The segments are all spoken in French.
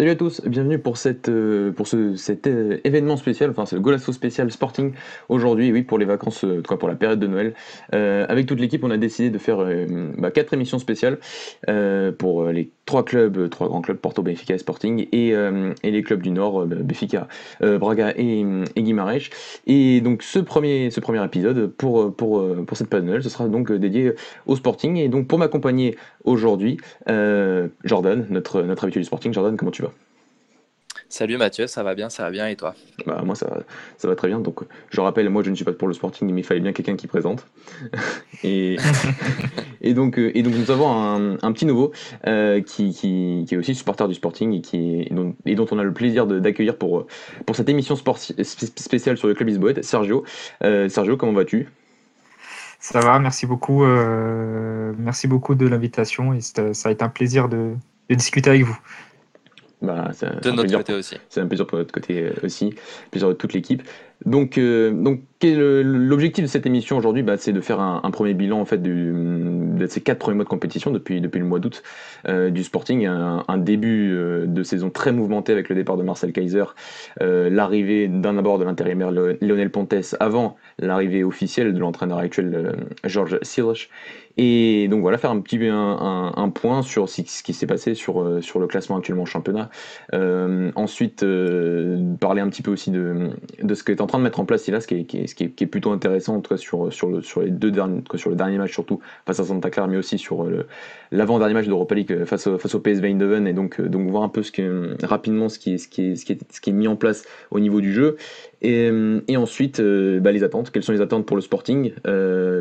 Salut à tous, bienvenue pour, cette, euh, pour ce, cet euh, événement spécial, enfin ce Golasso spécial Sporting aujourd'hui, oui, pour les vacances, euh, quoi, pour la période de Noël. avec toute l'équipe, on a décidé de faire bah, quatre émissions spéciales pour les trois clubs, trois grands clubs, Porto, Benfica et Sporting, et, et les clubs du Nord, Benfica, Braga et, et Guimarães. Et donc ce premier, ce premier épisode pour, pour, pour cette Noël, ce sera donc dédié au Sporting. Et donc pour m'accompagner aujourd'hui, Jordan, notre, notre habitué du Sporting. Jordan, comment tu Salut Mathieu, ça va bien, ça va bien et toi? Bah, Moi ça, ça va très bien. Donc je rappelle, moi je ne suis pas pour le sporting, mais il fallait bien quelqu'un qui présente. et, et, donc, euh, et donc nous avons un, petit nouveau euh, qui, qui, est aussi supporter du sporting et, qui et, dont, et dont on a le plaisir d'accueillir pour, pour cette émission spéciale sur le club Lisboète, Sergio. Euh, Sergio, comment vas-tu? Ça va, merci beaucoup. merci beaucoup de l'invitation et ça a été un plaisir de, de discuter avec vous. Bah, de notre côté aussi. C'est un plaisir pour notre côté euh, aussi, plaisir de toute l'équipe. Donc, euh, donc l'objectif de cette émission aujourd'hui, bah, c'est de faire un, premier bilan en fait de ces quatre premiers mois de compétition depuis, depuis le mois d'août euh, du Sporting, un, un début de saison très mouvementé avec le départ de Marcel Kaiser, l'arrivée d'un abord de l'intérimaire Lionel Pontes avant l'arrivée officielle de l'entraîneur actuel Georges Silch et donc voilà, faire un petit un, un, point sur ce qui s'est passé sur, euh, sur le classement actuellement au championnat. Euh, ensuite, euh, parler un petit peu aussi de, de ce qu'est en train de mettre en place Silas, ce qui est, qui est, plutôt intéressant en tout cas sur, sur, le, les deux derniers, sur le dernier match surtout face à Santa Clara, mais aussi sur l'avant-dernier match d'Europa League face au, face au PSV Eindhoven, et donc, donc voir un peu rapidement ce, qui est, ce, qui est, ce qui est mis en place au niveau du jeu. Et, ensuite, bah, les attentes. Quelles sont les attentes pour le Sporting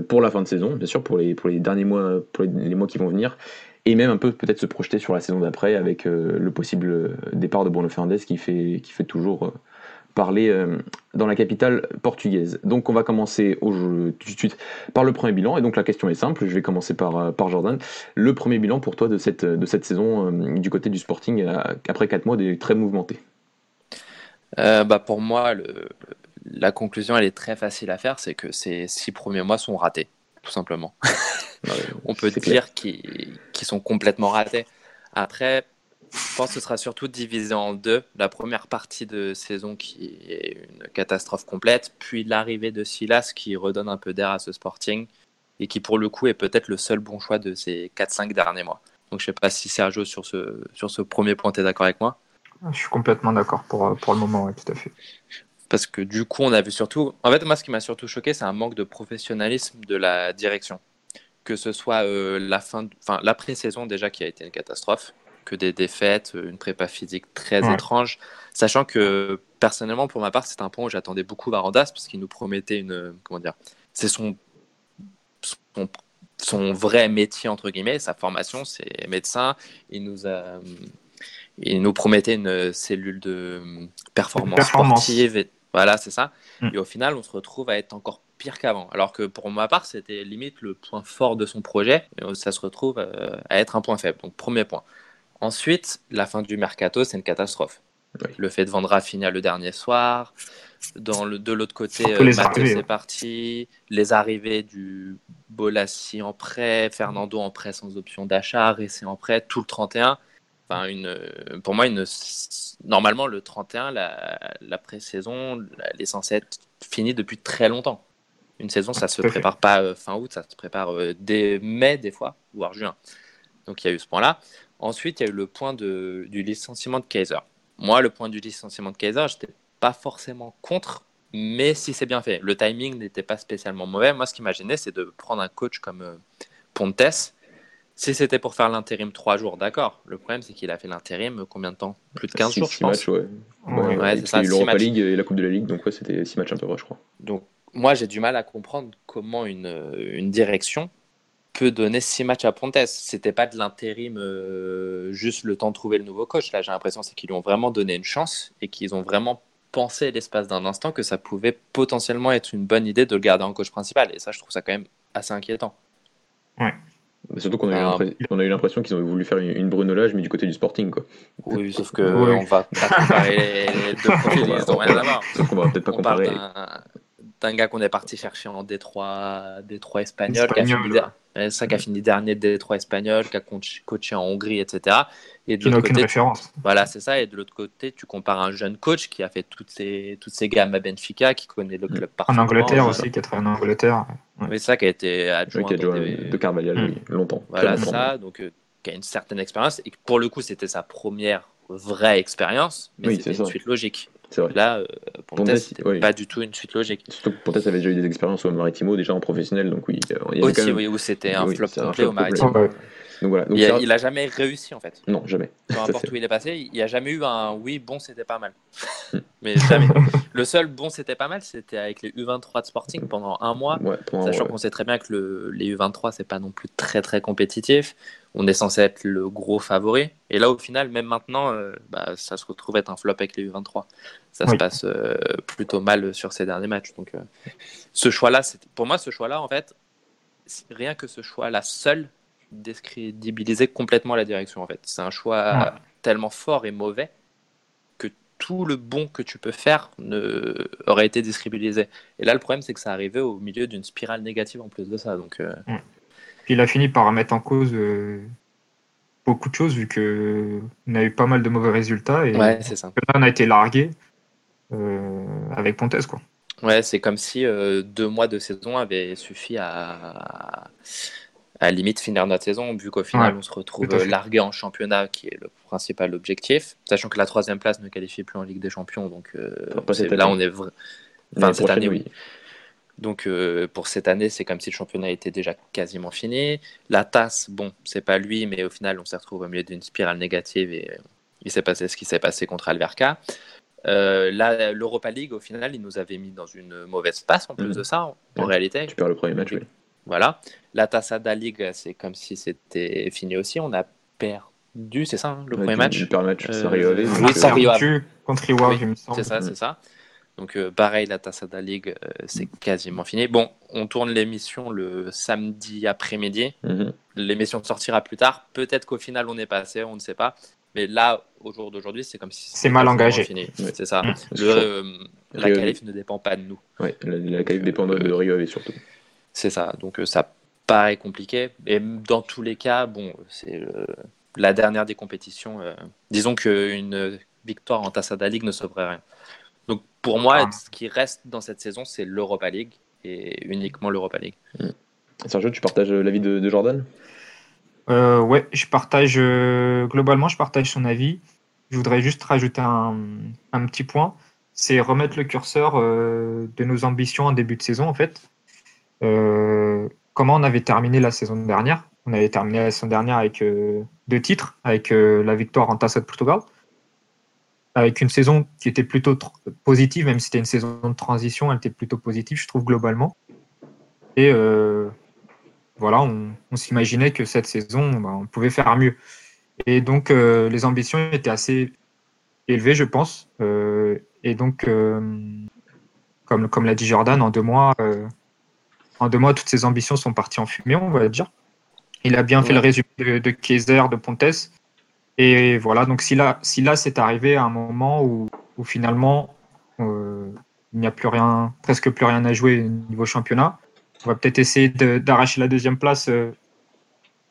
pour la fin de saison, bien sûr, pour les, pour les derniers mois, pour les, mois qui vont venir, et même un peu peut-être se projeter sur la saison d'après avec euh, le possible départ de Bruno Fernandes qui fait, qui fait toujours euh, parler euh, dans la capitale portugaise. Donc on va commencer tout de suite par le premier bilan, et donc la question est simple, je vais commencer par, par Jordan. Le premier bilan pour toi de cette, de cette saison du côté du Sporting après 4 mois des très mouvementés bah pour moi, le, la conclusion elle est très facile à faire, c'est que ces six premiers mois sont ratés tout simplement. on peut dire qu'ils sont complètement ratés. Après, je pense que ce sera surtout divisé en deux. La première partie de saison qui est une catastrophe complète, puis l'arrivée de Silas qui redonne un peu d'air à ce Sporting et qui pour le coup est peut-être le seul bon choix de ces 4-5 derniers mois. Donc je ne sais pas si Sergio sur ce, sur ce premier point, tu es d'accord avec moi? Je suis complètement d'accord pour, pour le moment, oui, tout à fait parce que du coup, on a vu surtout. En fait, moi, ce qui m'a surtout choqué, c'est un manque de professionnalisme de la direction. Que ce soit euh, la fin, enfin la pré-saison déjà qui a été une catastrophe, que des défaites, une prépa physique très étrange, sachant que personnellement, pour ma part, c'est un point où j'attendais beaucoup Varandas parce qu'il nous promettait une, comment dire, c'est son, son, son vrai métier entre guillemets, sa formation, c'est médecin. Il nous a il nous promettait une cellule de performance, sportive. Voilà, c'est ça. Mm. Et au final, on se retrouve à être encore pire qu'avant. Alors que pour ma part, c'était limite le point fort de son projet. Et ça se retrouve euh, à être un point faible. Donc, premier point. Ensuite, la fin du mercato, c'est une catastrophe. Le fait de vendre Rafinha le dernier soir. Dans le, de l'autre côté, euh, c'est parti. Les arrivées du Bolassi en prêt, Fernando en prêt sans option d'achat, Ressé en prêt, tout le 31 une, pour moi, une, normalement, le 31, la, la pré-saison, elle est censée être finie depuis très longtemps. Une saison, ça se prépare pas euh, fin août, ça se prépare euh, dès mai, des fois, voire juin. Donc il y a eu ce point-là. Ensuite, il y a eu le point de, du licenciement de Kaiser. Moi, le point du licenciement de Kaiser, j'étais pas forcément contre, mais si c'est bien fait. Le timing n'était pas spécialement mauvais. Moi, ce qui m'imaginait, c'est de prendre un coach comme euh, Pontes, si c'était pour faire l'intérim 3 jours, d'accord. Le problème, c'est qu'il a fait l'intérim combien de temps Plus de 15 jours, je pense. matchs, ouais. ouais, ouais c'est l'Europa League et la Coupe de la Ligue, donc ouais, c'était 6 matchs un peu vrai, je crois. Donc, moi, j'ai du mal à comprendre comment une, une direction peut donner 6 matchs à Pontes. C'était pas de l'intérim euh, juste le temps de trouver le nouveau coach. Là, j'ai l'impression c'est qu'ils lui ont vraiment donné une chance et qu'ils ont vraiment pensé l'espace d'un instant que ça pouvait potentiellement être une bonne idée de le garder en coach principal. Et ça, je trouve ça quand même assez inquiétant. Ouais. Surtout qu'on a, eu l'impression qu'ils ont voulu faire une, brunolage, mais du côté du sporting. Quoi. Oui, sauf qu'on on va pas comparer les deux profils, ils n'ont rien à voir. Sauf qu'on va peut-être pas comparer. D'un gars qu'on est parti chercher en Détroit, Détroit espagnol, qui a, fini, ça, qui a fini dernier de Détroit espagnol, qui a coaché en Hongrie, etc. Et de l'autre côté, référence. voilà, c'est ça. Et de l'autre côté, tu compares un jeune coach qui a fait toutes ces, toutes ces gammes à Benfica, qui connaît le club parfaitement. En Angleterre aussi, qui a travaillé en Angleterre. Oui, ça, qui a été adjoint. de Carvalhal, oui, longtemps. Voilà, ça. Donc, euh, qui a une certaine expérience. Et pour le coup, c'était sa première vraie expérience, mais c'était une suite logique. Vrai. Là, euh, Pontes, c'était pas du tout une suite logique. Surtout que Pontes avait déjà eu des expériences au Maritimo, déjà en professionnel, donc oui. Il y Aussi, même... oui, où c'était un, flop complet au Maritimo. Donc voilà. Donc il, a, il, a, jamais réussi en fait. Non, jamais. Peu importe où il est passé, il n'y a jamais eu un oui, bon, c'était pas mal. Mais jamais. le seul bon, c'était pas mal, c'était avec les U23 de Sporting pendant un mois. Ouais, sachant qu'on sait très bien que le, les U23, c'est pas non plus très très compétitif on est censé être le gros favori. Et là, au final, même maintenant, euh, bah, ça se retrouve être un flop avec les U23. Ça se passe euh, plutôt mal sur ces derniers matchs. Donc, euh, ce choix-là, pour moi, ce choix-là, en fait, rien que ce choix-là seul décrédibilisait complètement la direction. En fait, c'est un choix tellement fort et mauvais que tout le bon que tu peux faire ne... aurait été décrédibilisé. Et là, le problème, c'est que ça arrivait au milieu d'une spirale négative en plus de ça. Donc, il a fini par mettre en cause euh, beaucoup de choses vu qu'on a eu pas mal de mauvais résultats et ouais, ça. on a été largué euh, avec Pontes quoi. Ouais, c'est comme si euh, deux mois de saison avaient suffi à, à limite finir notre saison, vu qu'au final on se retrouve largué en championnat, qui est le principal objectif, sachant que la troisième place ne qualifie plus en Ligue des Champions, donc là on est enfin, cette année oui. Donc euh, pour cette année, c'est comme si le championnat était déjà quasiment fini. La tasse, bon, c'est pas lui, mais au final, on s'est retrouvé au milieu d'une spirale négative et il s'est passé ce qui s'est passé contre Alverca. Euh, L'Europa League, au final, il nous avait mis dans une mauvaise passe en plus mhm. de ça, en, réalité. Tu perds le premier match, oui. Voilà. La Tassada League, c'est comme si c'était fini aussi. On a perdu, c'est ça, hein, le premier match? Le match, c'est Rio Oui, c'est Rio Contre Rio, oui, C'est ça, c'est ça. Donc euh, pareil, la Tassada League, euh, c'est quasiment fini. Bon, on tourne l'émission le samedi après-midi. Mhm. L'émission sortira plus tard. Peut-être qu'au final, on est passé, on ne sait pas. Mais là, au jour d'aujourd'hui, c'est comme si c'est mal engagé. C'est ça. Euh, la qualif ne dépend pas de nous. Oui, la, qualif dépend de Rio et surtout. C'est ça. Donc ça paraît compliqué. Et dans tous les cas, bon, c'est la dernière des compétitions. disons qu'une victoire en Tassada League ne sauverait rien. Donc pour moi, ah. ce qui reste dans cette saison, c'est l'Europa League et uniquement l'Europa League. Hmm. Sergio, tu partages l'avis de, Jordan? Euh, Ouais, je partage euh, globalement, je partage son avis. Je voudrais juste rajouter un, petit point, c'est remettre le curseur euh, de nos ambitions en début de saison en fait. Euh, comment on avait terminé la saison dernière On avait terminé la saison dernière avec deux titres, avec la victoire en Taça de Portugal avec une saison qui était plutôt positive, même si c'était une saison de transition, elle était plutôt positive, je trouve, globalement. Et euh, voilà, on, s'imaginait que cette saison, bah, on pouvait faire mieux. Et donc, euh, les ambitions étaient assez élevées, je pense. Euh, et donc, comme l'a dit Jordan, en deux mois, en deux mois, toutes ces ambitions sont parties en fumée, on va dire. Il a bien fait le résumé de, de Kaiser, de Pontes. Et voilà, donc si là, si là c'est arrivé à un moment où, finalement euh, il n'y a plus rien, presque plus rien à jouer au niveau championnat, on va peut-être essayer d'arracher la deuxième place. Euh,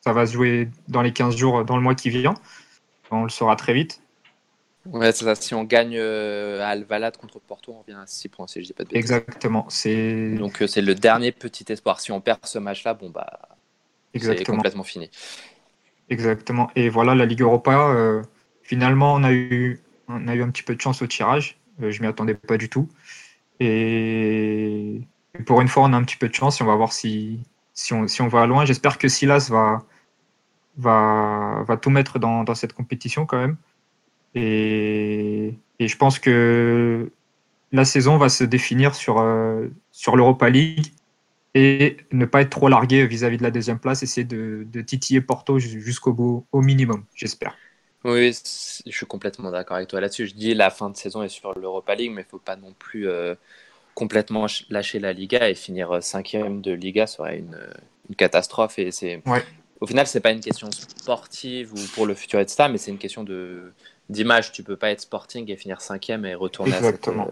ça va se jouer dans les 15 jours, dans le mois qui vient. On le saura très vite. Ouais, c'est ça. Si on gagne euh, à Alvalade contre Porto, on revient à 6 points, si je dis pas de bêtises. Exactement. Donc c'est le dernier petit espoir. Si on perd ce match-là, bon bah, c'est complètement fini. Exactement. Et voilà, la Ligue Europa, euh, finalement, on a, eu, on a eu un petit peu de chance au tirage. Euh, je m'y attendais pas du tout. Et, pour une fois, on a un petit peu de chance et on va voir si, si, on, si on va loin. J'espère que Silas va, va, va tout mettre dans, dans cette compétition quand même. Et, et, je pense que la saison va se définir sur, euh, sur l'Europa League et ne pas être trop largué vis-à-vis de la deuxième place, essayer de, titiller Porto jusqu'au bout, au minimum, j'espère. Oui, je suis complètement d'accord avec toi là-dessus. Je dis la fin de saison est sur l'Europa League, mais il ne faut pas non plus euh, complètement lâcher la Liga et finir euh, cinquième de Liga serait une, une catastrophe. Et c'est, au final, c'est pas une question sportive ou pour le futur etc., mais c'est une question de d'image. Tu peux pas être Sporting et finir cinquième et retourner à cette, euh,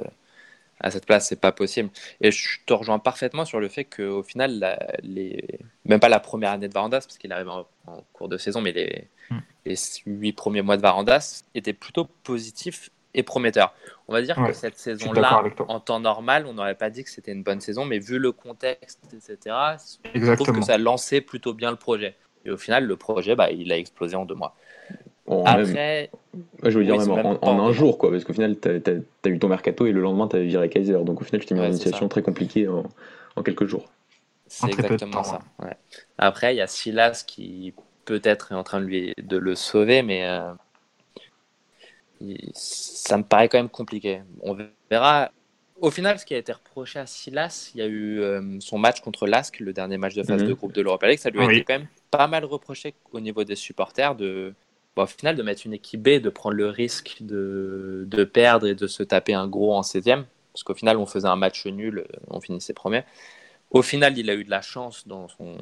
à cette place, c'est pas possible. Et je te rejoins parfaitement sur le fait qu'au final, les... même pas la première année de Varandas, parce qu'il arrive en, cours de saison, mais les, hmm. les huit premiers mois de Varandas étaient plutôt positifs et prometteurs. On va dire que cette saison-là, en temps normal, on n'aurait pas dit que c'était une bonne saison, mais vu le contexte, etc., je trouve que ça lançait plutôt bien le projet. Et au final, le projet, bah, il a explosé en deux mois. Après, je veux dire même, en, un jour, quoi, parce qu'au final, tu as, eu ton mercato et le lendemain, tu as viré Kaiser. Donc au final, tu t'es mis dans une situation très compliquée en, quelques jours. C'est exactement ça. Après, il y a Silas qui peut-être est en train de, lui, de le sauver, mais euh, ça me paraît quand même compliqué. On verra. Au final, ce qui a été reproché à Silas, il y a eu euh, son match contre l'ASC, le dernier match de phase mhm. de groupe de l'Europa League. Ça lui a été quand même pas mal reproché au niveau des supporters de au final, de mettre une équipe B, de prendre le risque de, de perdre et de se taper un gros en 16e, parce qu'au final, on faisait un match nul, on finissait premier. Au final, il a eu de la chance dans son,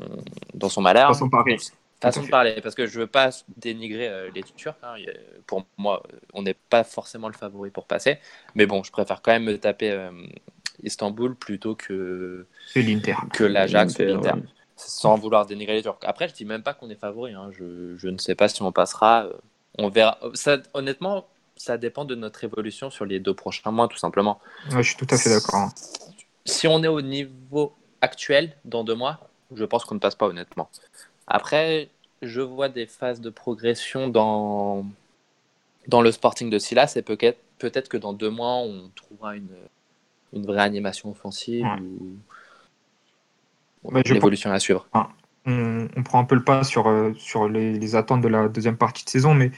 dans son malheur. Façon de parler. Façon de parler, parce que je veux pas dénigrer euh, les Turcs. Hein. Pour moi, on n'est pas forcément le favori pour passer. Mais bon, je préfère quand même me taper euh, Istanbul plutôt que, que l'Ajax ou l'Inter sans vouloir dénigrer les Turcs. Après, je dis même pas qu'on est favori. Hein. Je, je, ne sais pas si on passera. Euh, on verra. Ça, honnêtement, ça dépend de notre évolution sur les deux prochains mois, tout simplement. je suis tout à fait d'accord. Si on est au niveau actuel dans deux mois, je pense qu'on ne passe pas honnêtement. Après, je vois des phases de progression dans, dans le Sporting de Silas et peut-être peut que dans deux mois, on trouvera une, une vraie animation offensive. Ou l'évolution à suivre. on, prend un peu le pas sur, euh, sur les, attentes de la deuxième partie de saison, mais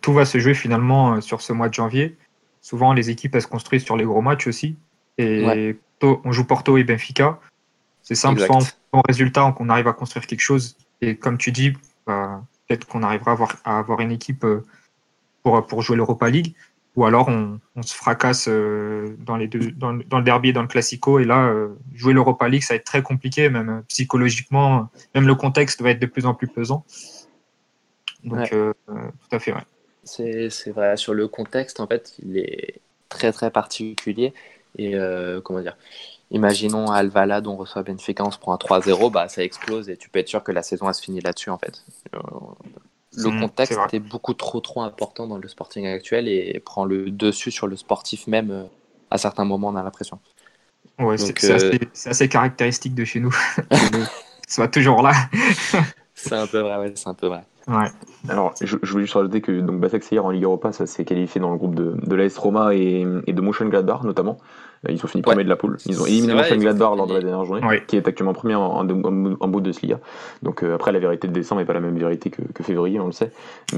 tout va se jouer finalement euh, sur ce mois de janvier. Souvent, les équipes elles se construisent sur les gros matchs aussi. Et on joue Porto et Benfica. C'est simple, soit on résultat, qu'on arrive à construire quelque chose. Et comme tu dis, bah, peut-être qu'on arrivera à avoir, à avoir une équipe euh, pour, pour jouer l'Europa League ou alors on, se fracasse euh, dans, les deux, dans, le derby et dans le classico. Et là, euh, jouer l'Europa League, ça va être très compliqué, même euh, psychologiquement. Même le contexte va être de plus en plus pesant. Donc, tout à fait, ouais. C'est vrai. Sur le contexte, en fait, il est très, très particulier. Et comment dire Imaginons Alvalade, on reçoit Benfica, on se prend un 3-0, bah, ça explose et tu peux être sûr que la saison, a se finit là-dessus, en fait le mmh, contexte est, beaucoup trop trop important dans le sporting actuel et prend le dessus sur le sportif même euh, à certains moments on a l'impression. Ouais, c'est euh, assez, caractéristique de chez nous. soit toujours là. c'est un peu vrai, ouais, c'est un peu vrai. Ouais. Alors, je, je, voulais juste rajouter que donc hier en Ligue Europa, ça s'est qualifié dans le groupe de, de l'AS Roma et, et de Mönchengladbach notamment. Ils ont fini premier de la poule. Ils ont éliminé Mönchengladbach lors de la dernière journée, qui est actuellement premier en, en, en, bout de Liga. Donc euh, après, la vérité de décembre n'est pas la même vérité que, que février, on le sait.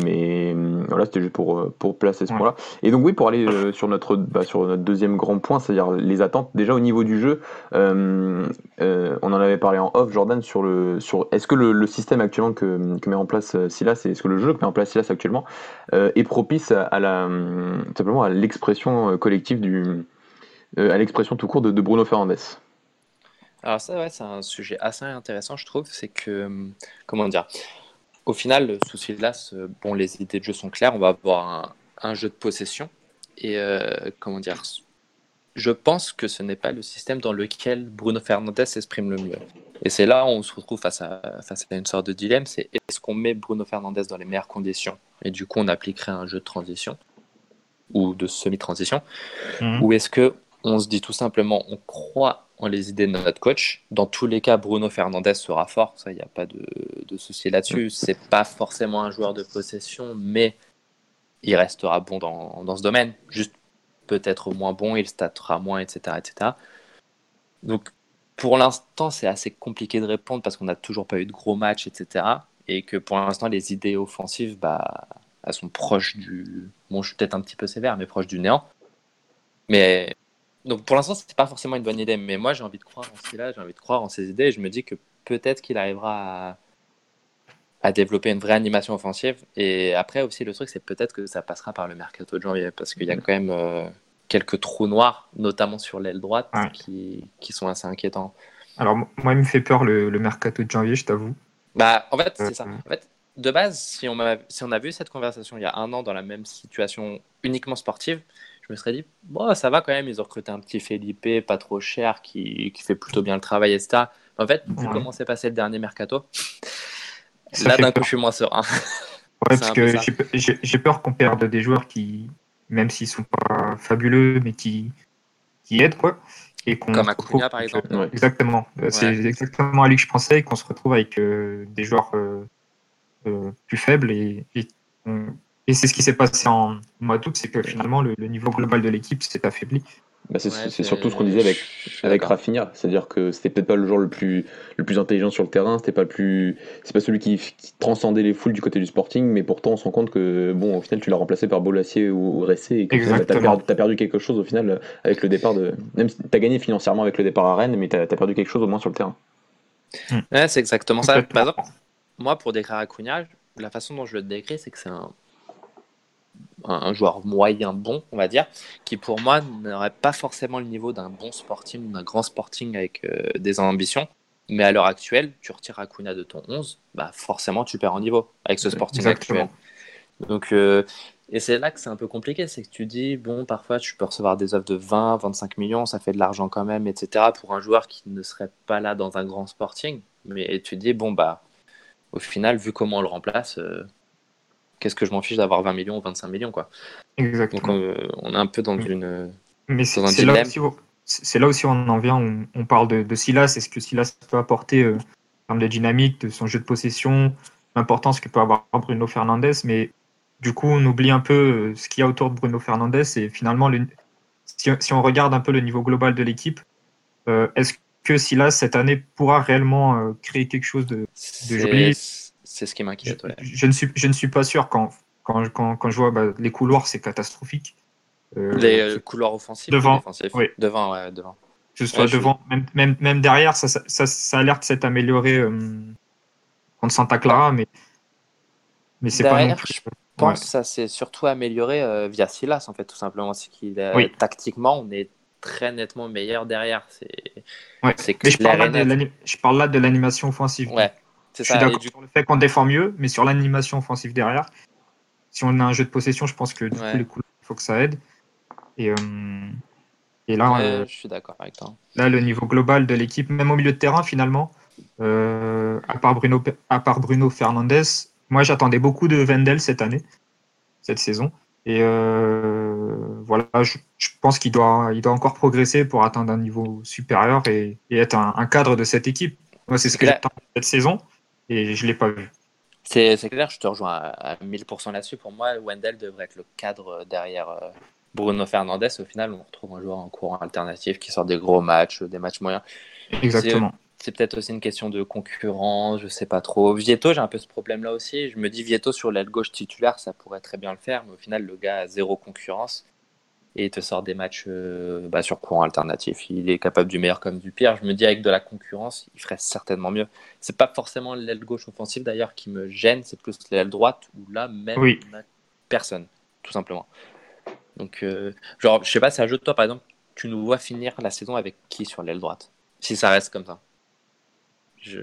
Mais euh, voilà, c'était juste pour, euh, pour placer ce point-là. Et donc oui, pour aller sur, notre, bah, sur notre deuxième grand point, c'est-à-dire les attentes. Déjà au niveau du jeu, on en avait parlé en off, Jordan, sur le sur est-ce que le, le, système actuellement que, que met en place Silas, est-ce que le jeu que met en place Silas actuellement est propice à, à la simplement à l'expression collective du à l'expression tout court de, Bruno Fernandez. Alors ça, ouais, c'est un sujet assez intéressant, je trouve. C'est que, euh, comment dire, au final, le souci là, bon, les idées de jeu sont claires. On va avoir un, jeu de possession. Et euh, comment dire, je pense que ce n'est pas le système dans lequel Bruno Fernandez s'exprime le mieux. Et c'est là où on se retrouve face à, face à une sorte de dilemme, c'est est-ce qu'on met Bruno Fernandez dans les meilleures conditions? Et du coup on appliquerait un jeu de transition ou de semi-transition, mhm. ou est-ce que on se dit tout simplement, on croit en les idées de notre coach. Dans tous les cas, Bruno Fernandez sera fort, ça, il n'y a pas de, souci là-dessus. C'est pas forcément un joueur de possession, mais il restera bon dans, ce domaine. Juste peut-être moins bon, il statera moins, etc. etc. Donc, pour l'instant, c'est assez compliqué de répondre parce qu'on n'a toujours pas eu de gros matchs, etc. Et que pour l'instant, les idées offensives, bah, elles sont proches du. Bon, je suis peut-être un petit peu sévère, mais proches du néant. Mais donc pour l'instant, c'est pas forcément une bonne idée, mais moi j'ai envie de croire en ce qu'il a, j'ai envie de croire en ses idées, et je me dis que peut-être qu'il arrivera à, développer une vraie animation offensive. Et après aussi, le truc, c'est peut-être que ça passera par le mercato de janvier, parce qu'il y a quand même euh, quelques trous noirs, notamment sur l'aile droite, qui, qui, sont assez inquiétants. Alors moi, il me fait peur le, mercato de janvier, je t'avoue. Bah, en fait, c'est ça. En fait, de base, si on, a, si on a vu cette conversation il y a un an dans la même situation uniquement sportive, je me serais dit, bon, ça va quand même, ils ont recruté un petit Felipe, pas trop cher, qui, qui fait plutôt bien le travail, etc. En fait, vu Ouais. comment s'est passé le dernier mercato, Ça là d'un coup, je suis moins serein. Ouais, parce que j'ai pe- j'ai j'ai peur qu'on perde des joueurs qui, même s'ils sont pas fabuleux, mais qui, qui aident, quoi. Et qu'on Comme Acuna, par exemple. euh, Ouais. Exactement. Euh, C'est exactement à lui que je pensais, qu'on se retrouve avec euh, des joueurs euh, plus faibles. Et, et, on- et c'est ce qui s'est passé en mois d'août, c'est que finalement, le, le niveau global de l'équipe s'est affaibli. Bah, c'est Ouais, surtout ce qu'on disait avec, avec. Rafinha, c'est-à-dire que c'était peut-être pas le joueur le plus, le plus intelligent sur le terrain, c'était pas le plus, c'est pas celui qui, qui transcendait les foules du côté du Sporting, mais pourtant on se rend compte que bon, au final tu l'as remplacé par Bolassier ou, ou Ressé et que tu as Exactement. perdu, t'as perdu quelque chose au final avec le départ de, même si t'as gagné financièrement avec le départ à Rennes, mais t'as as perdu quelque chose au moins sur le terrain. Ouais, c'est exactement ça. Par exemple, moi, pour décrire Acuna, la façon dont je le décris, c'est que c'est un, un joueur moyen bon, on va dire, qui pour moi n'aurait pas forcément le niveau d'un bon sporting d'un grand sporting avec euh, des ambitions. Mais à l'heure actuelle, tu retires Acuna de ton 11, bah forcément tu perds en niveau avec ce sporting Exactement. actuel. Donc, euh, et c'est là que c'est un peu compliqué, c'est que tu dis, bon, parfois tu peux recevoir des offres de 20, 25 millions, ça fait de l'argent quand même, etc. pour un joueur qui ne serait pas là dans un grand sporting. Mais tu dis, bon, bah, au final, vu comment on le remplace, euh, qu'est-ce que je m'en fiche d'avoir 20 millions ou 25 millions, quoi. Donc, Exactement. euh, on est un peu dans Mm. une. Mais c'est là, là aussi on en vient, on, on parle de, de Silas, est-ce que Silas peut apporter euh, en termes de dynamique, de son jeu de possession, l'importance que peut avoir Bruno Fernandez, mais du coup on oublie un peu euh, ce qu'il y a autour de Bruno Fernandez et finalement le- si, si on regarde un peu le niveau global de l'équipe, euh, est-ce que Silas cette année pourra réellement euh, créer quelque chose de... C'est joli? C'est ce qui m'inquiète, ouais. je ne, suis, je ne suis pas sûr quand, quand, quand, quand je vois bah, les couloirs, c'est catastrophique. Euh, Les euh, couloirs offensifs Devant, oui. Devant, ouais, devant. que ce soit Ouais, je devant, même, même, même derrière, ça, ça, ça, ça a l'air de s'être amélioré euh, contre Santa Clara, mais, mais c'est pas non plus. je pense que ça s'est surtout amélioré euh, via Silas, en fait, tout simplement. C'est qu'il Oui. tactiquement, on est très nettement meilleur derrière. C'est Ouais. je parle, là de l'animation offensive. Ouais, je suis d'accord du- sur le fait qu'on défend mieux, mais sur l'animation offensive derrière, si on a un jeu de possession, je pense que du Ouais. coup, les coups, il faut que ça aide. Et, euh, et là, Ouais, euh, je suis d'accord avec toi. là, le niveau global de l'équipe, même au milieu de terrain, finalement, euh, à, part Bruno, à part Bruno Fernandez, moi j'attendais beaucoup de Wendel cette année, cette saison. Et voilà, je, je pense qu'il doit, il doit encore progresser pour atteindre un niveau supérieur et, et être un, un cadre de cette équipe. Moi, c'est ce que j'attends cette saison et je ne l'ai pas vu. C'est clair, je te rejoins à, à 1000% là-dessus. Pour moi, Wendell devrait être le cadre derrière euh, Bruno Fernandez. Au final, on retrouve un joueur en courant alternatif qui sort des gros matchs, des matchs moyens. Exactement. C'est peut-être aussi une question de concurrence, je sais pas trop. Vieto, j'ai un peu ce problème-là aussi. Je me dis Vieto sur l'aile gauche titulaire, ça pourrait très bien le faire, mais au final, le gars a zéro concurrence et il te sort des matchs euh, bah, sur courant alternatif. Il est capable du meilleur comme du pire. Je me dis avec de la concurrence, il ferait certainement mieux. C'est pas forcément l'aile gauche offensive d'ailleurs qui me gêne, c'est plus l'aile droite où là même Oui. on a personne, tout simplement. Donc, euh, genre, je sais pas, c'est un jeu de toi par exemple, tu nous vois finir la saison avec qui sur l'aile droite? Si ça reste comme ça. Je...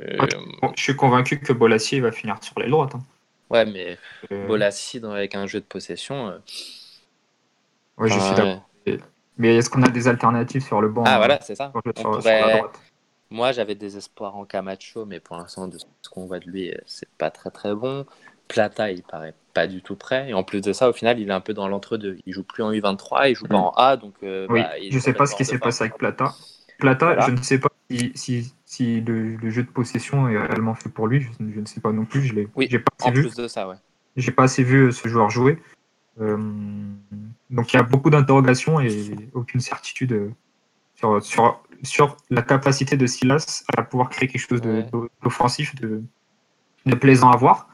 Suis convaincu que Bolassier va finir sur l'aile droite. hein. Ouais, mais Euh, Bolassi avec un jeu de possession. Euh, ouais, je suis enfin, d'accord. Mais est-ce qu'on a des alternatives sur le banc Ah euh, voilà, c'est ça. sur, la droite? Moi, j'avais des espoirs en Camacho, mais pour l'instant, de ce qu'on voit de lui, euh, c'est pas très très bon. Plata, il paraît pas du tout prêt. Et en plus de ça, au final, il est un peu dans l'entre-deux. Il joue plus en U23, il joue pas Mm. en A, donc. euh, Oui, bah, je sais pas ce qui s'est passé avec Plata. Plata, Voilà. je ne sais pas si, si, si le, le jeu de possession est réellement fait pour lui. Je, je ne sais pas non plus. Je l'ai, Oui, j'ai pas assez En vu. plus de ça, ouais. J'ai pas assez vu ce joueur jouer. Euh, donc il y a beaucoup d'interrogations et aucune certitude euh, sur, sur, sur la capacité de Silas à pouvoir créer quelque chose Ouais. d'offensif, de, de plaisant à voir.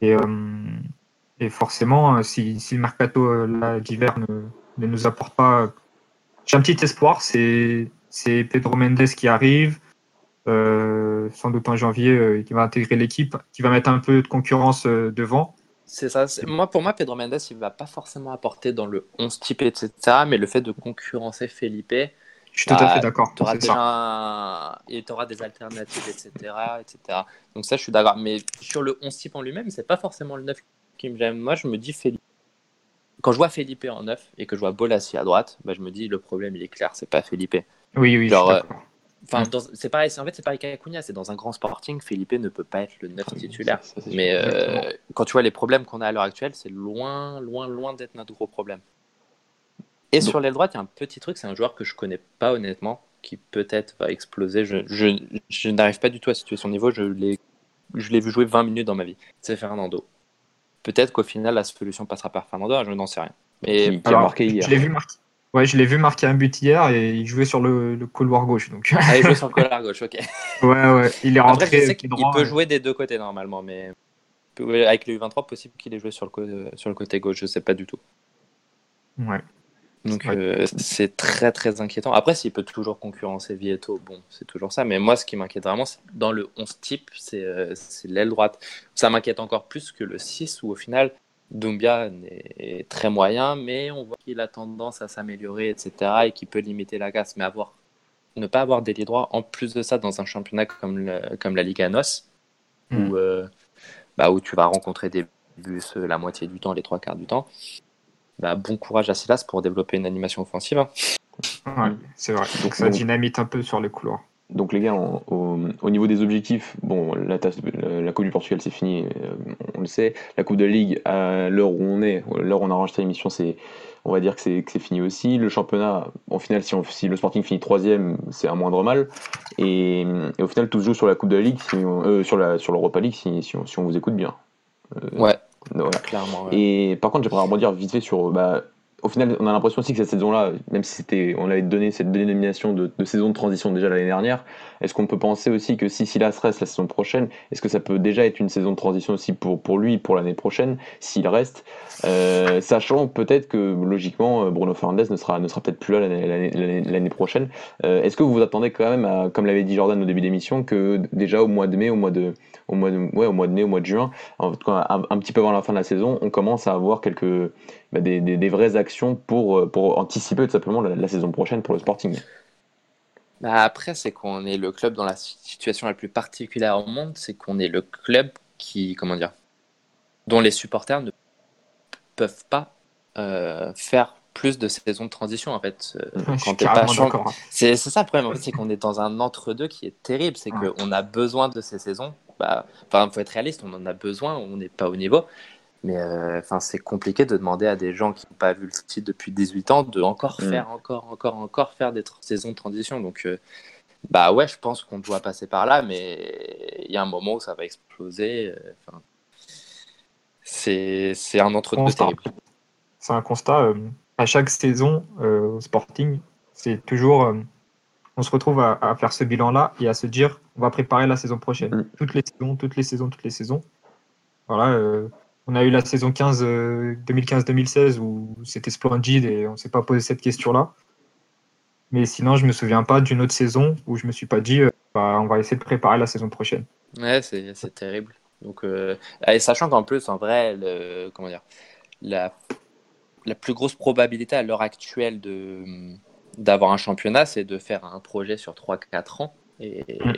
Et, euh, et forcément, si, si le mercato d'hiver ne, ne nous apporte pas. J'ai un petit espoir, c'est c'est Pedro Mendes qui arrive, euh, sans doute en janvier, euh, qui va intégrer l'équipe, qui va mettre un peu de concurrence euh, devant. C'est ça. Moi, pour moi, Pedro Mendes, il va pas forcément apporter dans le 11 type, etc. Mais le fait de concurrencer Felipe, Je suis tout à Bah, fait d'accord. tu auras un... des alternatives, etc., etc. Donc ça, je suis d'accord. Mais sur le 11 type en lui-même, c'est pas forcément le 9 qui me gêne. Moi, je me dis Felipe. quand je vois Felipe en neuf et que je vois Bolassi à droite, bah, je me dis le problème il est clair, c'est pas Felipe. Oui, oui, Genre, je euh, suis d'accord. Enfin, c'est pareil, en fait c'est pareil qu'Acuna, c'est dans un grand sporting, Felipe ne peut pas être le neuf titulaire. Ça. Mais euh, quand tu vois les problèmes qu'on a à l'heure actuelle, c'est loin, loin, loin d'être notre gros problème. Et Donc- sur l'aile droite, il y a un petit truc, c'est un joueur que je connais pas honnêtement, qui peut-être va exploser. Je, je, je n'arrive pas du tout à situer son niveau, je l'ai, je l'ai vu jouer 20 minutes dans ma vie. C'est Fernando. Peut-être qu'au final, la solution passera par Fernando, je n'en sais rien. Mais Qui, qui a marqué hier. Je l'ai vu marquer. Ouais, je l'ai vu marquer un but hier et il jouait sur le, le couloir gauche. Donc, allez jouer sur le collar gauche, ok. ouais, ouais, il est rentré. Après, je sais qu'il peut jouer des deux côtés normalement, mais avec le U23, possible qu'il ait joué sur le, sur le côté gauche, je sais pas du tout. Ouais. Donc euh, c'est très très inquiétant. Après, s'il peut toujours concurrencer Vieto, bon, c'est toujours ça. Mais moi, ce qui m'inquiète vraiment, c'est- dans le 11 type, c'est euh, c'est l'aile droite. Ça m'inquiète encore plus que le 6, où au final, Doumbia est très moyen, mais on voit qu'il a tendance à s'améliorer, etc. et qu'il peut limiter la casse. Mais avoir, ne pas avoir d'ailier droit, en plus de ça, dans un championnat comme, le- comme la Liga NOS, où, euh, bah, où tu vas rencontrer des bus la moitié du temps, les trois quarts du temps. Bah, bon courage à Silas pour développer une animation offensive. hein. Ouais, c'est vrai. Donc, ça dynamite un peu sur les couloirs. Donc les gars, en- au, au niveau des objectifs, bon, la, tasse- la, la Coupe du Portugal c'est fini, euh, on le sait. La Coupe de Ligue, à l'heure où on est, l'heure où on a enregistré l'émission, c'est, on va dire que c'est, que c'est fini aussi. Le championnat, au final, si, on- si le Sporting finit troisième, c'est un moindre mal. Et, et au final, tout se joue sur la Coupe de la Ligue, si on- euh, sur la sur l'Europa League, si, si, on, si on vous écoute bien. Euh, Ouais, voilà. clairement. ouais. Et par contre, j'aimerais rebondir vite fait sur. Bah, au final, on a l'impression aussi que cette saison-là, même si on avait donné cette dénomination de, saison de transition déjà l'année dernière, est-ce qu'on peut penser aussi que si Silas reste la saison prochaine, est-ce que ça peut déjà être une saison de transition aussi pour, lui pour l'année prochaine, s'il reste Euh, Sachant peut-être que logiquement, euh, Bruno Fernandes ne sera, ne peut-être plus là l'année- prochaine. Euh, est-ce que vous vous attendez quand même, comme l'avait dit Jordan au début d'émission, que déjà au mois de mai, au mois de, au mois de, mois de mai, au mois de juin, un petit peu avant la fin de la saison, on commence à avoir quelques, bah, des, des- des vraies actions pour, euh, pour anticiper tout simplement la, la saison prochaine pour le Sporting. Bah, après, c'est qu'on est le club dans la situation la plus particulière au monde, c'est qu'on est le club qui, comment dire, dont les supporters ne peuvent pas euh, faire plus de saisons de transition en fait. Euh, quand t'es pas champ- d'accord. C'est c'est ça le problème, en fait, c'est qu'on est dans un entre-deux qui est terrible, c'est Ouais. qu'on a besoin de ces saisons. Bah, Enfin, faut être réaliste, on en a besoin, on n'est pas au niveau. Mais euh, enfin, c'est compliqué de demander à des gens qui n'ont pas vu le titre depuis 18 ans de encore Mm. faire, encore, encore, encore faire des saisons de transition. Donc, euh, bah ouais, je pense qu'on doit passer par là, mais il y a un moment où ça va exploser. euh, c'est c'est un entre-deux Constat. terrible. C'est un constat. euh, à chaque saison euh, au Sporting, c'est toujours. euh, on se retrouve à, à faire ce bilan-là et à se dire on va préparer la saison prochaine. Mm. Toutes les saisons, toutes les saisons, toutes les saisons. Voilà. Euh, on a eu la saison 15, euh, 2015-2016 où c'était splendide et on ne s'est pas posé cette question-là. Mais sinon, je me souviens pas d'une autre saison où je me suis pas dit euh, bah, on va essayer de préparer la saison prochaine. Ouais, c'est terrible. Donc, euh, et sachant qu'en plus, en vrai, le, comment dire, la, la plus grosse probabilité à l'heure actuelle de d'avoir un championnat, c'est de faire un projet sur 3-4 ans. Et, Mm.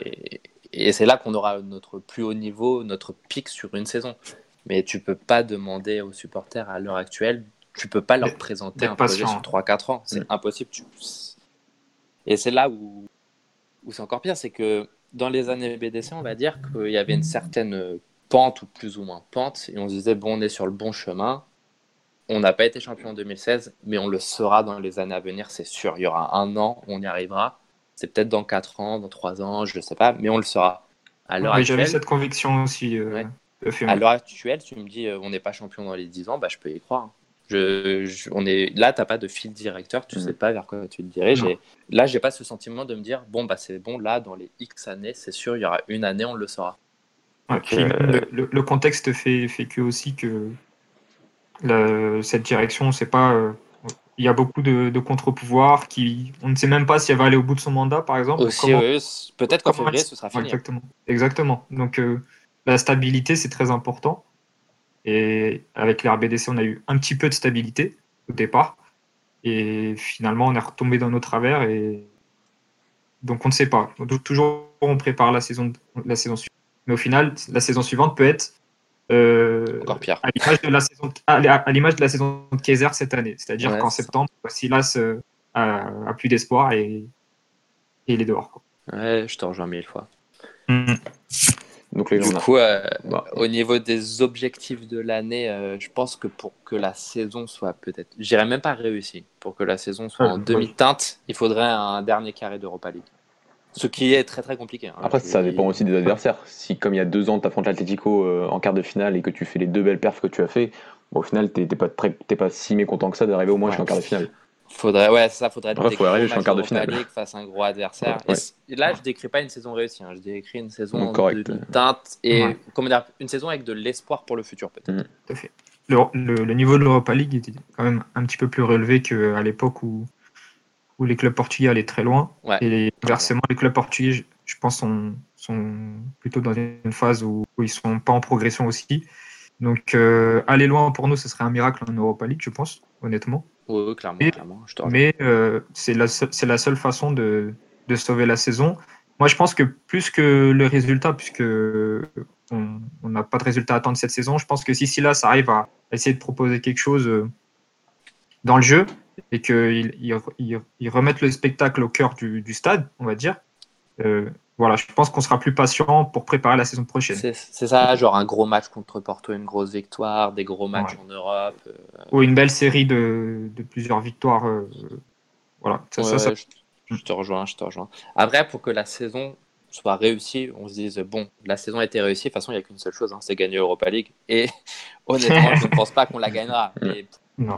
et c'est là qu'on aura notre plus haut niveau, notre pic sur une saison. Mais tu peux pas demander aux supporters à l'heure actuelle, tu peux pas leur présenter un projet patient. sur 3-4 ans. C'est impossible. Tu- Et c'est là où, où c'est encore pire, c'est que dans les années BDC, on va dire qu'il y avait une certaine pente, ou plus ou moins pente, et on se disait, bon, on est sur le bon chemin. On n'a pas été champion en 2016, mais on le sera dans les années à venir, c'est sûr. Il y aura un an, on y arrivera. C'est peut-être dans 4 ans, dans 3 ans, je ne sais pas, mais on le sera. L'heure Ouais, J'avais cette conviction aussi. euh, Ouais. À l'heure actuelle, tu me dis, euh, on n'est pas champion dans les 10 ans, bah, je peux y croire. Je, je- on est, là, tu n'as pas de fil directeur, tu ne Mhm. sais pas vers quoi tu te diriges. Là, j'ai pas ce sentiment de me dire, bon, bah, c'est bon, là, dans les X années, c'est sûr, il y aura une année, on le saura. Ouais, Donc, puis euh, le, contexte fait, fait que aussi que la- cette direction, c'est pas. euh, il y a beaucoup de, de contre-pouvoirs qui. On ne sait même pas si elle va aller au bout de son mandat, par exemple. Aussi, Comment- peut-être qu'en février, ce sera fini. exactement. Exactement. Donc euh, la stabilité, c'est très important. Et avec les RBDC, on a eu un petit peu de stabilité au départ. Et finalement, on est retombé dans nos travers. Et donc, on ne sait pas. Donc, toujours, on prépare la saison, la saison suivante. Mais au final, la saison suivante peut être Encore pire. À l'image de la saison, à l'image de la saison de Kaiser cette année. C'est-à-dire qu'en septembre, Silas a, a, plus d'espoir et, et, il est dehors. Quoi. Ouais, je te rejoins mille fois. Mm. Donc, du coup, euh, bah, au niveau des objectifs de l'année, euh, je pense que pour que la saison soit peut-être, je dirais même pas réussie, pour que la saison soit en demi-teinte, il faudrait un dernier carré d'Europa League. Ce qui est très très compliqué. Hein. Après, ça dépend aussi des adversaires. Si, comme il y a deux ans, tu affrontes l'Atletico euh, en quart de finale et que tu fais les deux belles perfs que tu as fait, au final, tu n'es pas, pas si mécontent que ça d'arriver au moins jusqu'en quart de finale. Faudrait, ouais, ça faudrait faut arriver jusqu'en quart de finale. face à un gros adversaire. Et là, je décris pas une saison réussie, hein. je décris une saison de teinte et comment dire, une saison avec de l'espoir pour le futur peut-être. Mm. Tout à fait. Le, le, niveau de l'Europa League était quand même un petit peu plus relevé qu'à l'époque où, où les clubs portugais allaient très loin. Et inversement, les clubs portugais, je pense, sont, sont plutôt dans une phase où, où ils sont pas en progression aussi. Donc, euh, aller loin pour nous, ce serait un miracle en Europa League, je pense, honnêtement. Oui, clairement. clairement mais euh, c'est la, la, seule façon de, de, sauver la saison. Moi, je pense que plus que le résultat, puisque on n'a pas de résultat à attendre cette saison, je pense que si Silas arrive à essayer de proposer quelque chose euh, dans le jeu et qu'il il, il, remette le spectacle au cœur du, du stade, on va dire, voilà, je pense qu'on sera plus patient pour préparer la saison prochaine. C'est ça, genre un gros match contre Porto, une grosse victoire, des gros matchs en Europe. Euh, Ou une belle série de, de plusieurs victoires. Euh, voilà, ça, ça, Je, te rejoins, je te rejoins. Après, pour que la saison soit réussie, on se dise bon, la saison a été réussie. De toute façon, il n'y a qu'une seule chose, hein, c'est gagner Europa League. Et honnêtement, je ne pense pas qu'on la gagnera. Mais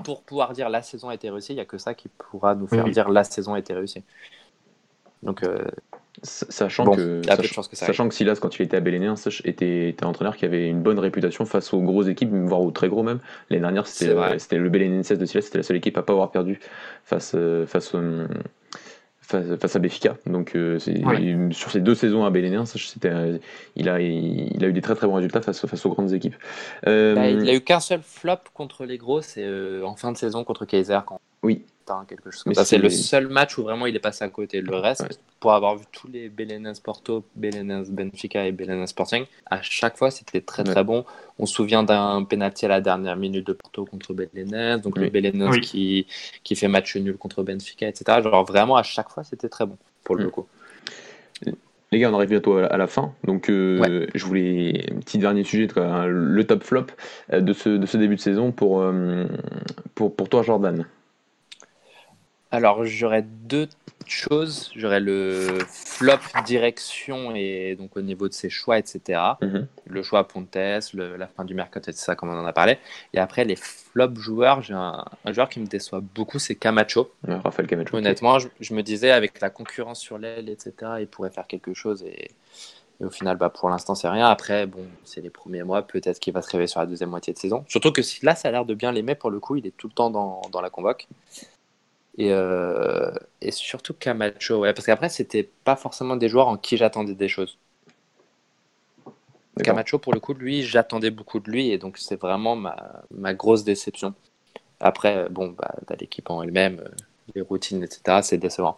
pour pouvoir dire la saison a été réussie, il n'y a que ça qui pourra nous faire dire la saison a été réussie. Donc, euh, Sachant, que, sachant que Silas, quand il était à Belénéen, était, était un entraîneur qui avait une bonne réputation face aux grosses équipes, voire aux très gros même. L'année dernière, c'était le Belénenses de Silas, c'était la seule équipe à pas avoir perdu face, euh, face, euh, face, face à Béfica. Donc euh, sur ces deux saisons à Belénéen, il, a, il a eu des très très bons résultats face, face aux grandes équipes. Bah, il n'a eu qu'un seul flop contre les grosses, c'est en fin de saison contre Kaiser. Quand... Oui, quelque chose C'est le seul match où vraiment il est passé à côté. Le reste, pour avoir vu tous les Belenenses Porto, Belenenses Benfica et Belenenses Sporting, à chaque fois c'était très très bon. On se souvient d'un penalty à la dernière minute de Porto contre Belenenses, donc le Belenenses qui, qui fait match nul contre Benfica, etc. Genre vraiment à chaque fois c'était très bon pour le mm. coup. Les gars, on arrive bientôt à la fin. Donc, euh, je voulais un petit dernier sujet, le top flop euh, de ce, de ce début de saison pour, euh, pour, pour toi, Jordan. Alors, j'aurais deux choses. J'aurais le flop direction et donc au niveau de ses choix, etc. Mhm. Le choix Pontes, la fin du mercato, etc., comme on en a parlé. Et après, les flops joueurs, j'ai un, joueur qui me déçoit beaucoup, c'est Camacho. Raphaël Camacho. Honnêtement, je, me disais, avec la concurrence sur l'aile, etc., il pourrait faire quelque chose. Et, au final, bah, pour l'instant, c'est rien. Après, bon, c'est les premiers mois. Peut-être qu'il va se réveiller sur la deuxième moitié de saison. Surtout que là, ça a l'air de bien l'aimer pour le coup. Il est tout le temps dans, dans la convoque. Et, euh, et surtout Camacho, ouais, parce qu'après, c'était pas forcément des joueurs en qui j'attendais des choses. Camacho, pour le coup, lui, j'attendais beaucoup de lui, et donc c'est vraiment ma, ma, grosse déception. Après, bon, bah, t'as l'équipe en elle-même, euh, les routines, etc., c'est décevant.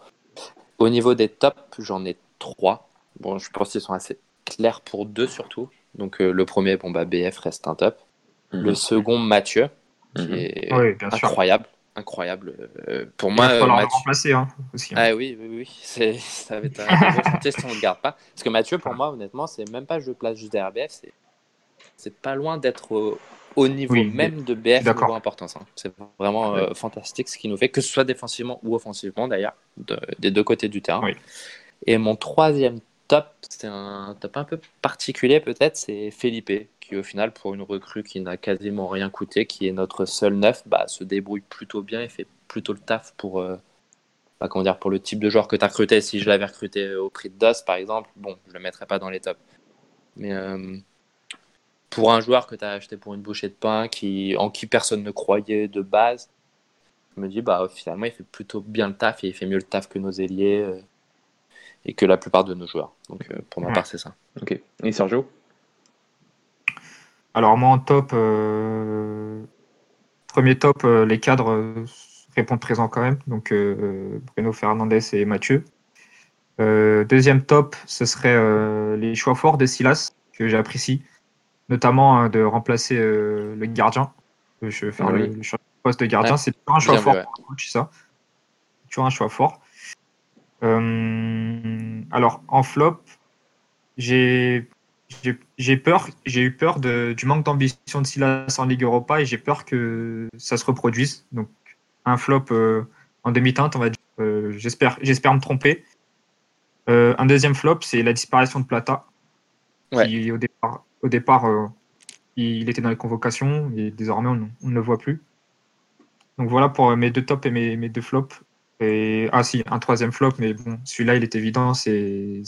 Au niveau des tops, j'en ai trois. Bon, je pense qu'ils sont assez clairs pour deux surtout. Donc euh, le premier, bon, bah, BF reste un top. Le mhm. second, Mathieu, qui mhm. est incroyable incroyable. Euh, pour moi, va falloir le remplacer hein, aussi. Hein. Ah oui, oui, oui. C'est, ça va être un si on ne le garde pas. Parce que Mathieu, pour moi, honnêtement, c'est même pas je place juste derrière BF, c'est, c'est pas loin d'être au, niveau même de BF niveau importance. Hein. C'est vraiment euh, fantastique ce qu'il nous fait, que ce soit défensivement ou offensivement d'ailleurs, des deux côtés du terrain. Et mon troisième top, c'est un top un peu particulier peut-être, c'est Felipe, qui au final, pour une recrue qui n'a quasiment rien coûté, qui est notre seul neuf, bah, se débrouille plutôt bien et fait plutôt le taf pour, euh, bah, comment dire, pour le type de joueur que tu as recruté. Si je l'avais recruté au prix de DOS, par exemple, bon, je le mettrais pas dans les tops. Mais euh, pour un joueur que tu as acheté pour une bouchée de pain, qui, en qui personne ne croyait de base, je me dis, bah, finalement, il fait plutôt bien le taf et il fait mieux le taf que nos ailiers euh, et que la plupart de nos joueurs. Donc, pour ma part, c'est ça. Ok. Et Sergio? Alors moi en top, euh, premier top, euh, les cadres euh, répondent présents quand même, donc Bruno Fernandez et Mathieu. deuxième top, ce serait les choix forts de Silas, que j'apprécie. notamment hein, de remplacer le gardien. Je vais faire ah le, poste de gardien. C'est toujours un choix fort ça. Toujours un choix fort. Alors, en flop, j'ai j'ai peur, j'ai eu peur de, du manque d'ambition de Silas en Ligue Europa et j'ai peur que ça se reproduise. Donc un flop euh, en demi-teinte, on va dire. Euh, j'espère, j'espère me tromper. Euh, un deuxième flop, c'est la disparition de Plata. Qui, au départ, au départ il, était dans les convocations et désormais on, ne le voit plus. Donc voilà pour mes deux tops et mes, mes deux flops. Et, ah si, un troisième flop, mais bon, celui-là il est évident, c'est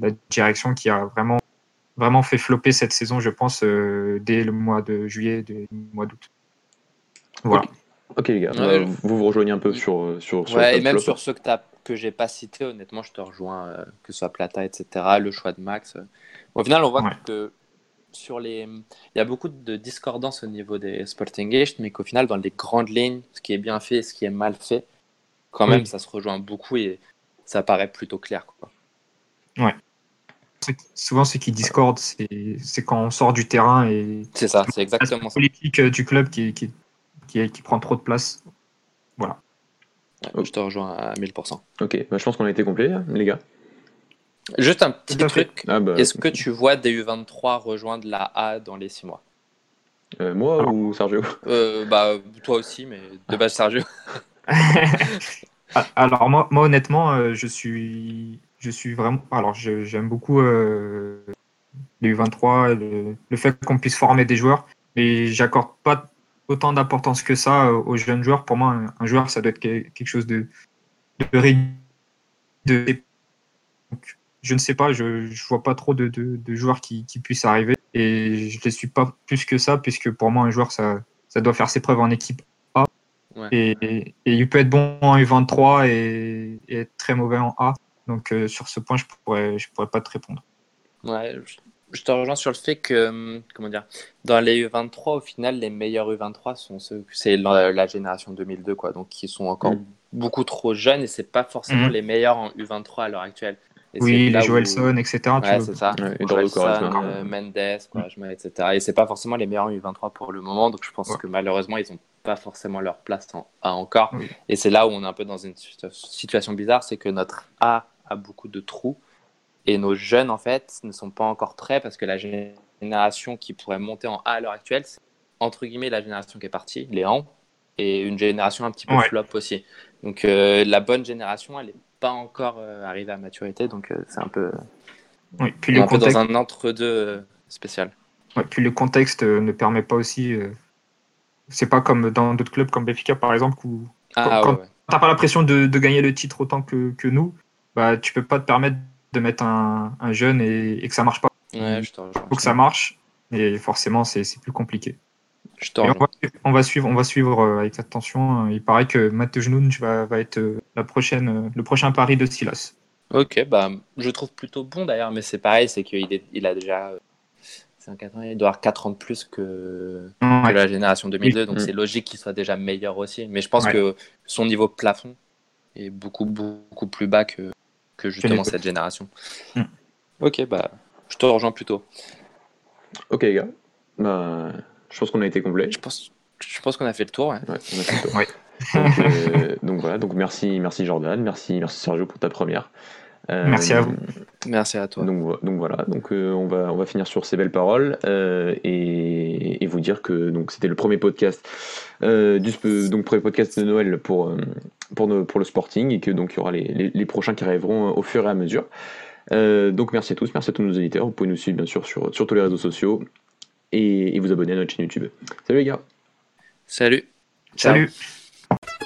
la direction qui a vraiment vraiment fait flopper cette saison, je pense, euh, dès le mois de juillet, dès le mois d'août. Voilà. Ok, les gars, vous vous rejoignez un peu sur, euh, sur, sur ouais, et même sur ceux que, que j'ai pas cités, honnêtement, je te rejoins, euh, que ce soit Plata, etc., le choix de Max. Au final, on voit que sur les... il y a beaucoup de discordance au niveau des Sporting mais qu'au final, dans les grandes lignes, ce qui est bien fait et ce qui est mal fait, quand même, ça se rejoint beaucoup et ça paraît plutôt clair. Quoi. Ouais souvent ce qui discorde, c'est quand on sort du terrain et. C'est ça, c'est exactement la politique euh, du club qui, qui, qui, prend trop de place. Voilà. je te rejoins à 1000%. Ok, bah, je pense qu'on a été complet, les gars. Juste un petit truc. Ah, bah, Est-ce que tu vois des U23 rejoindre la A dans les 6 mois? Euh, Moi ou Sergio? Euh, Bah, toi aussi, mais de base, Sergio. Alors, moi, moi honnêtement, je suis je suis vraiment. Alors, j'aime beaucoup euh, les U23, le, fait qu'on puisse former des joueurs, mais j'accorde pas autant d'importance que ça aux jeunes joueurs. Pour moi, un, joueur, ça doit être quelque chose de, de, je ne sais pas, je ne vois pas trop de, joueurs qui, puissent arriver et je ne les suis pas plus que ça, puisque pour moi, un joueur, ça doit faire ses preuves en équipe Et, et, il peut être bon en U23 et, et être très mauvais en A. Donc euh, sur ce point, je pourrais, je pourrais pas te répondre. Ouais, je te rejoins sur le fait que, hum, comment dire, dans les U23, au final, les meilleurs U23 sont ceux, c'est la, génération 2002, quoi, donc qui sont encore mm. beaucoup trop jeunes et c'est pas forcément mm. les meilleurs en U23 à l'heure actuelle. Oui, les Joelson, etc. Ouais, c'est ça. Joelson, euh, Mendes, mm. etc. Et c'est pas forcément les meilleurs en U23 pour le moment, donc je pense que malheureusement, ils ont pas forcément leur place en A encore. Et c'est là où on est un peu dans une situation bizarre, c'est que notre A a beaucoup de trous. Et nos jeunes, en fait, ne sont pas encore prêts parce que la génération qui pourrait monter en A à l'heure actuelle, c'est entre guillemets la génération qui est partie, les ans, et une génération un petit peu flop aussi. Donc euh, la bonne génération, elle n'est pas encore euh, arrivée à maturité, donc euh, c'est un peu, oui, puis le contexte... dans un entre-deux spécial. puis le contexte ne permet pas aussi. C'est pas comme dans d'autres clubs comme Benfica par exemple où ah, quand, t'as pas la pression de, de, gagner le titre autant que, que nous, bah, tu peux pas te permettre de mettre un, un jeune et, et, que ça marche pas. Ouais, je faut que ça marche et forcément c'est plus compliqué. Je on, va, on, va, suivre, on va suivre euh, avec attention. Il paraît que Matt Genoun va, va être euh, la prochaine, euh, le prochain pari de Silas. Ok, bah, je trouve plutôt bon d'ailleurs, mais c'est pareil, c'est qu'il il a déjà il doit avoir 4 ans de plus que, que la génération 2002, donc c'est logique qu'il soit déjà meilleur aussi. Mais je pense que son niveau plafond est beaucoup, beaucoup plus bas que, que justement cette génération. Mm. Ok, bah, je te rejoins plutôt. Ok, les gars. Bah, je pense qu'on a été complet. Je pense, je pense qu'on a fait le tour. Euh, donc, voilà, donc merci, merci Jordan, merci, merci Sergio pour ta première. Euh, merci à vous. Merci à toi. Donc, donc voilà, donc euh, on va on va finir sur ces belles paroles et, et, vous dire que donc c'était le premier podcast du donc premier podcast de Noël pour pour, pour le Sporting et que donc il y aura les, les, prochains qui arriveront au fur et à mesure. donc merci à tous, merci à tous nos éditeurs. Vous pouvez nous suivre bien sûr sur, sur tous les réseaux sociaux et, vous abonner à notre chaîne YouTube. Salut les gars. Salut. Salut. Ciao.